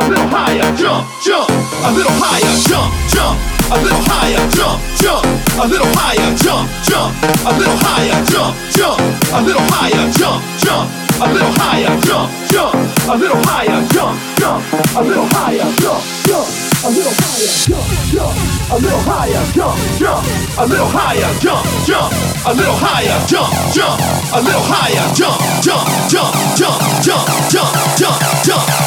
a little higher, jump, jump, a little higher, jump, jump, a little higher, jump, jump, a little higher, jump, jump, a little higher, jump, jump, a little higher, jump, jump, a little higher, jump, jump, a little higher, jump, jump, a little higher, jump, jump a little higher, jump, jump, a little higher, jump, jump, a little higher, jump, jump, a little higher, jump, jump, a little higher, jump, jump, jump, jump, jump, jump, jump, jump,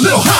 little higher.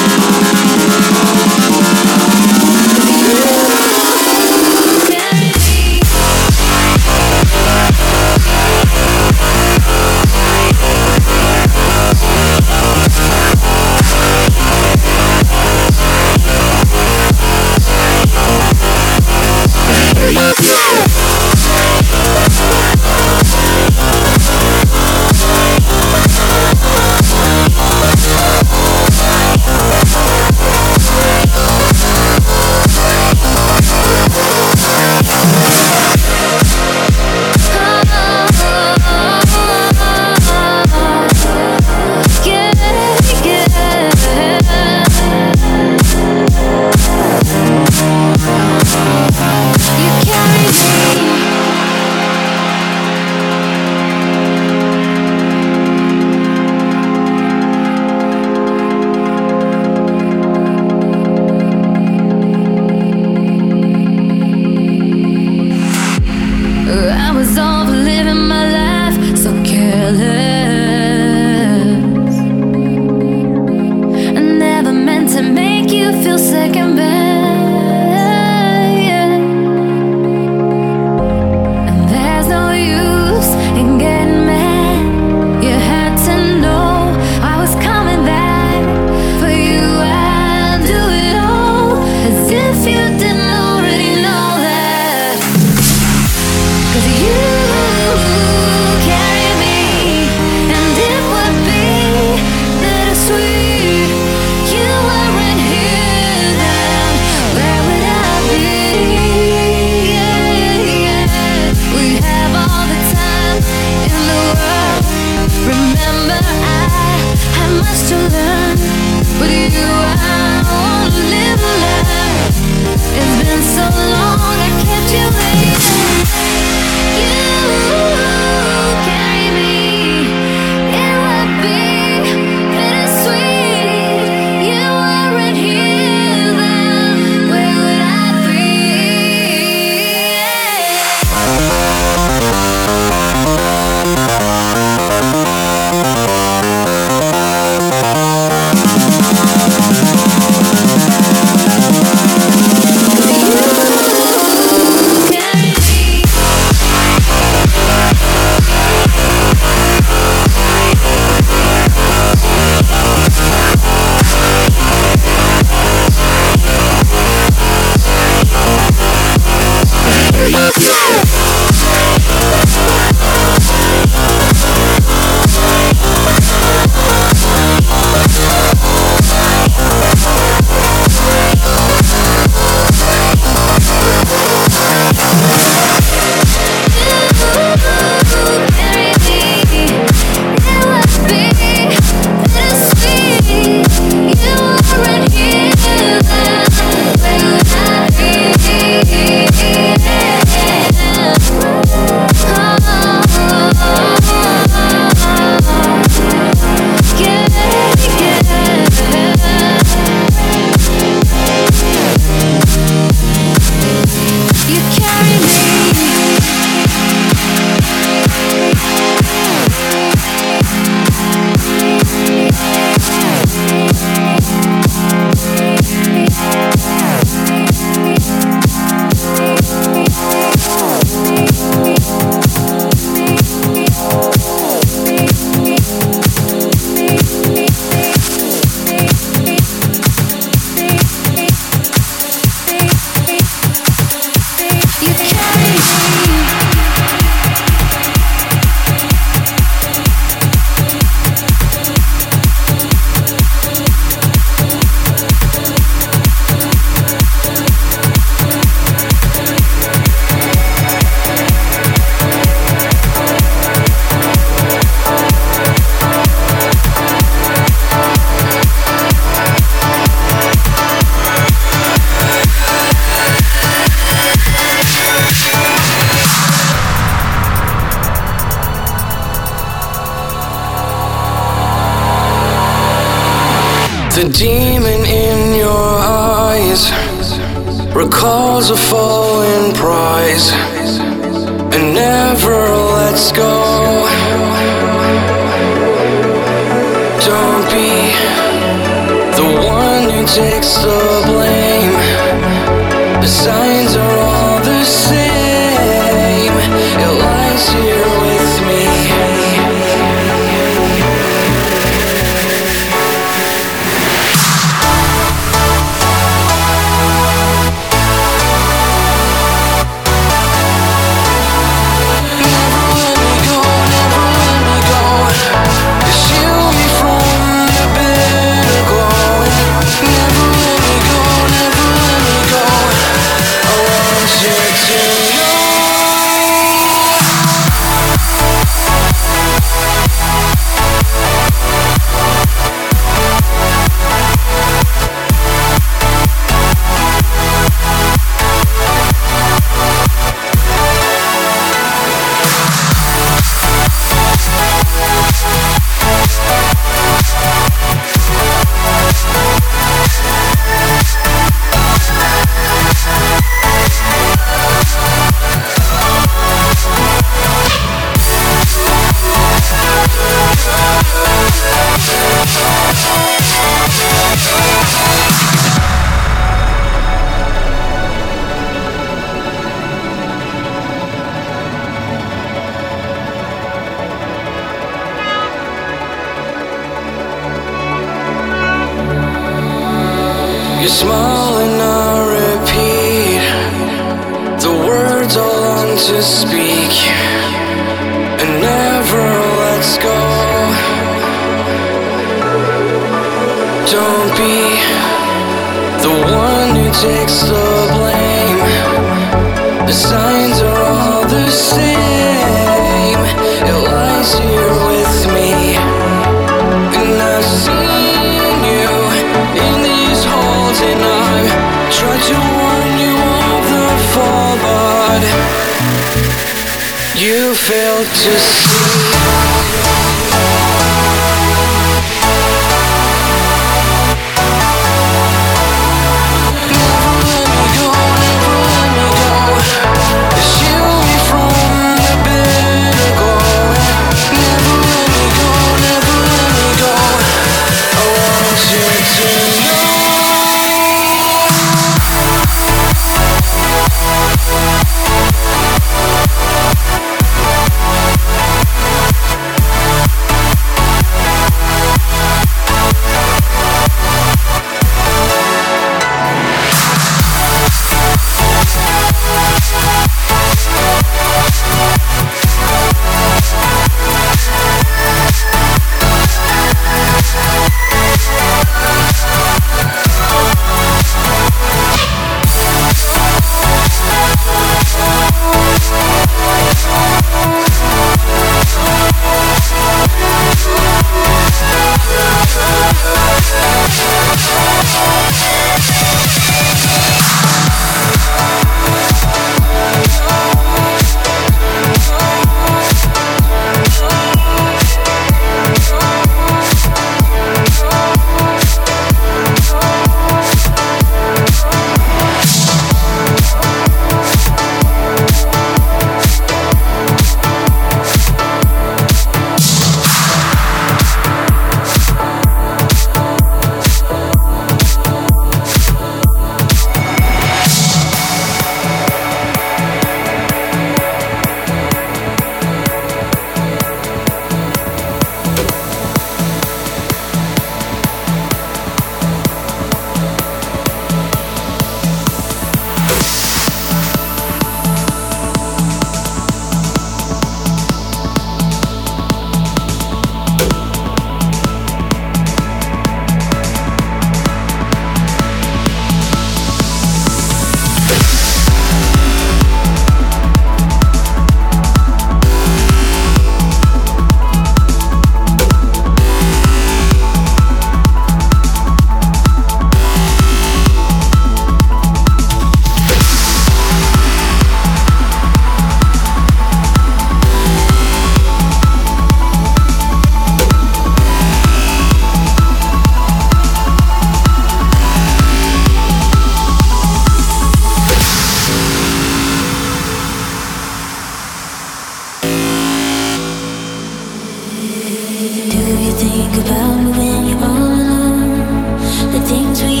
think about me when you're all alone. The things we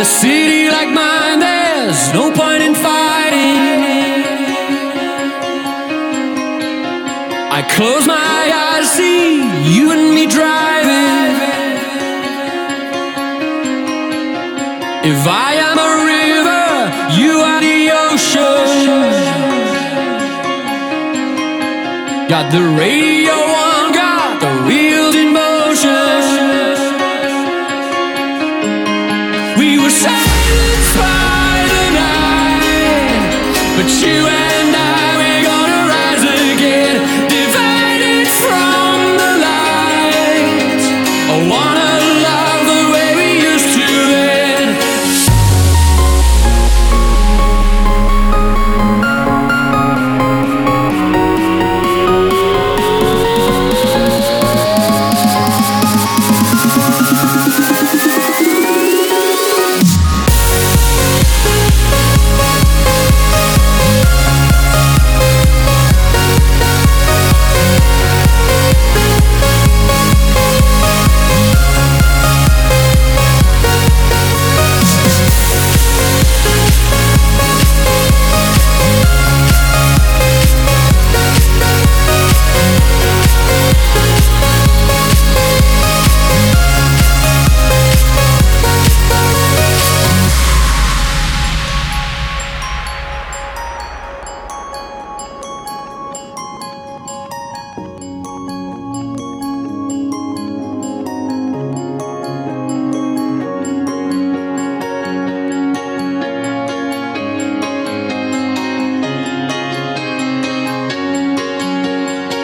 a city like mine, there's no point in fighting. I close my eyes, see you and me driving. If I am a river, you are the ocean. Got the radio. You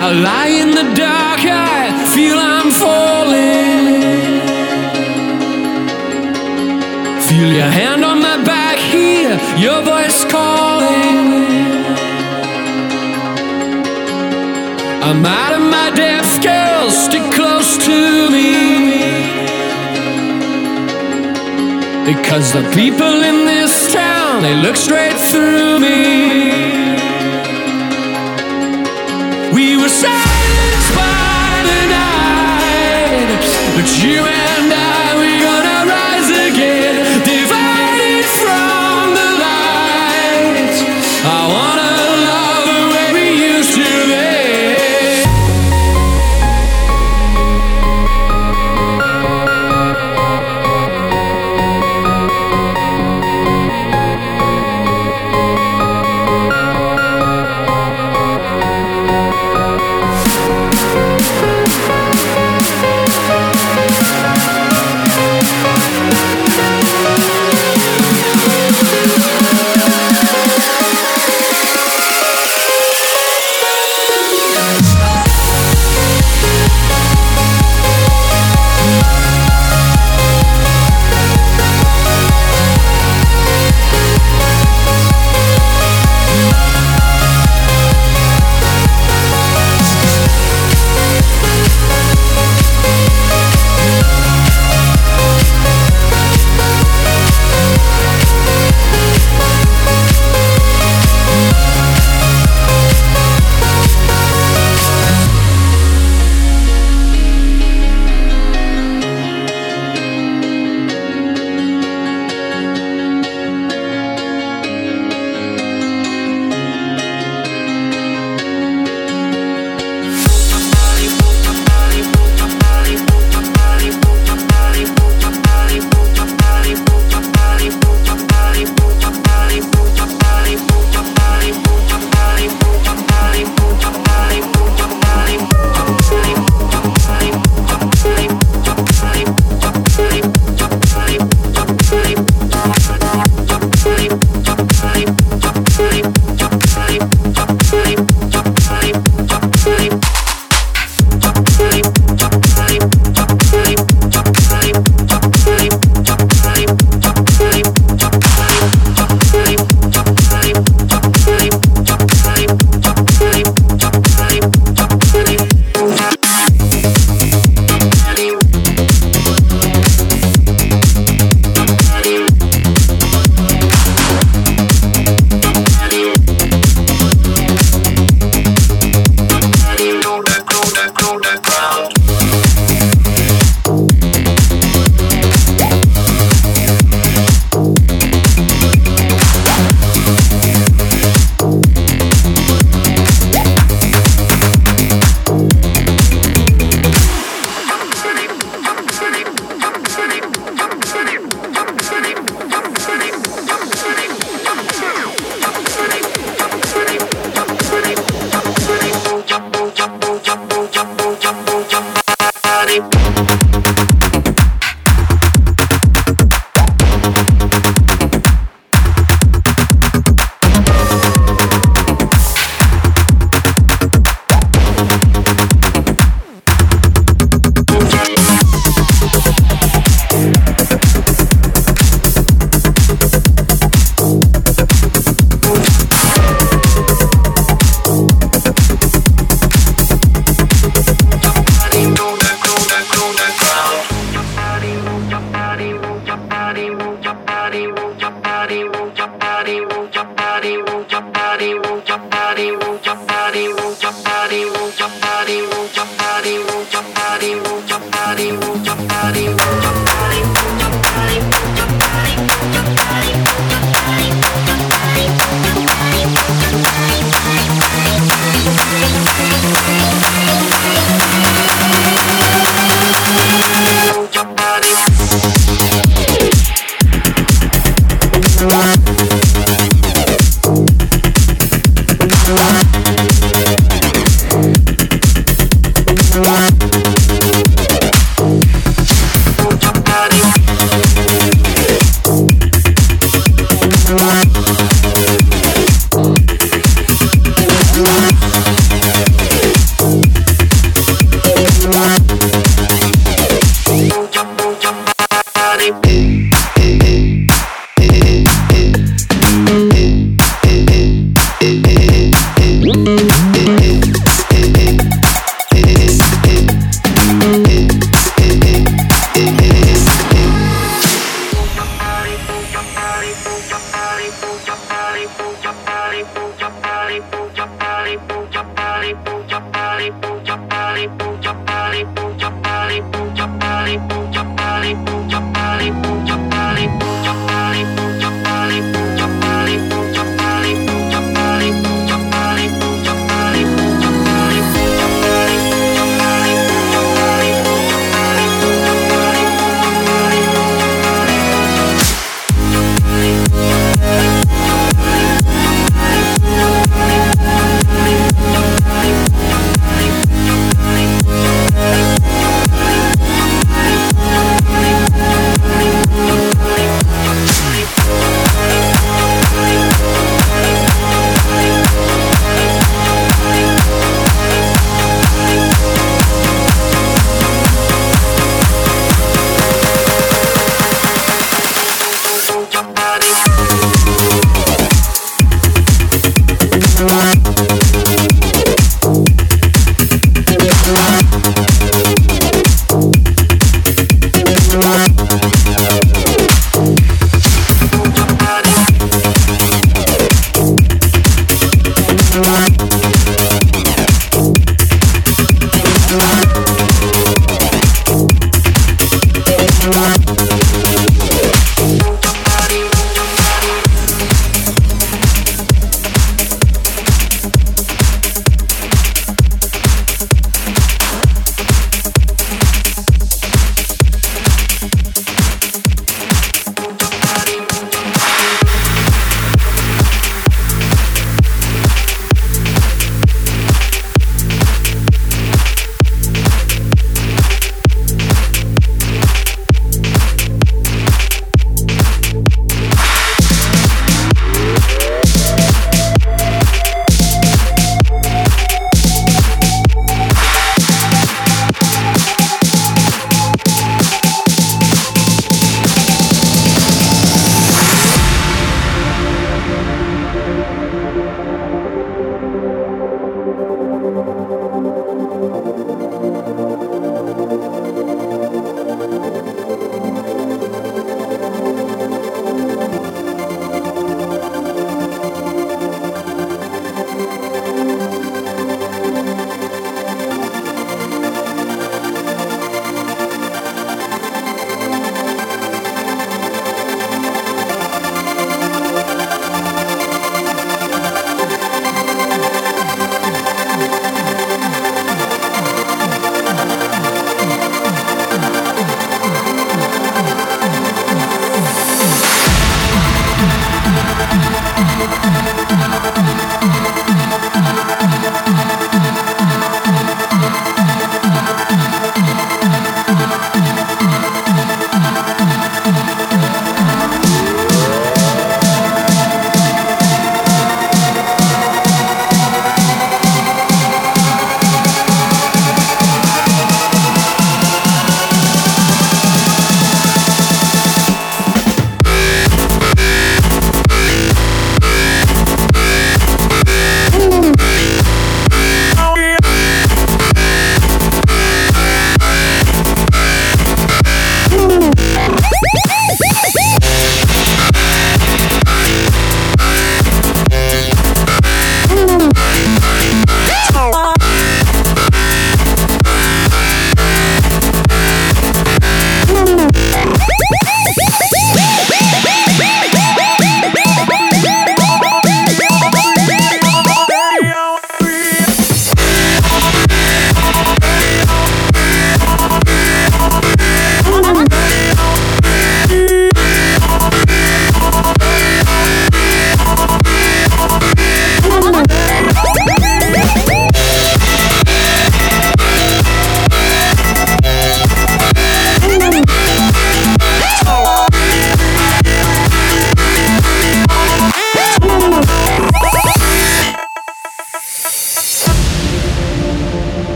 I lie in the dark, I feel I'm falling. Feel your hand on my back, hear your voice calling. I'm out of my depth, girl, stick close to me. Because the people in this town, they look straight through me. We were silenced by the night, but you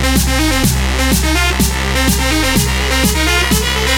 Thank you.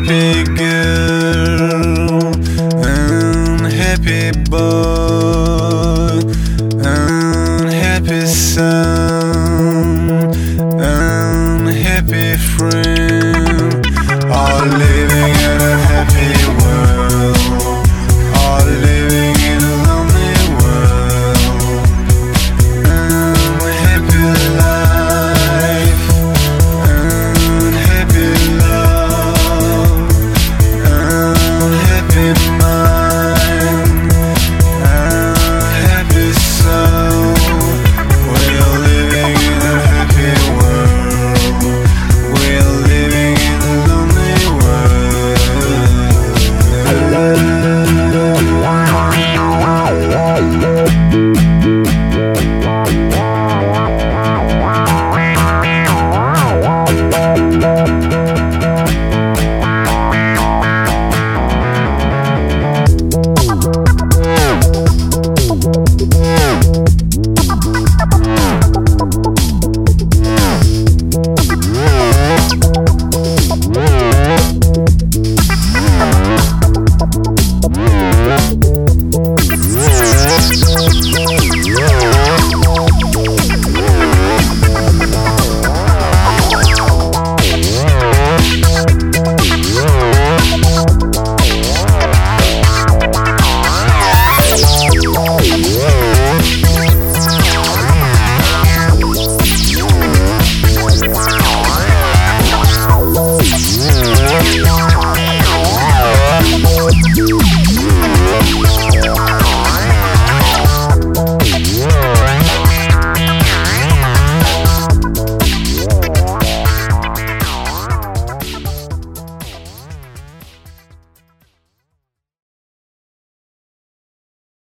be good.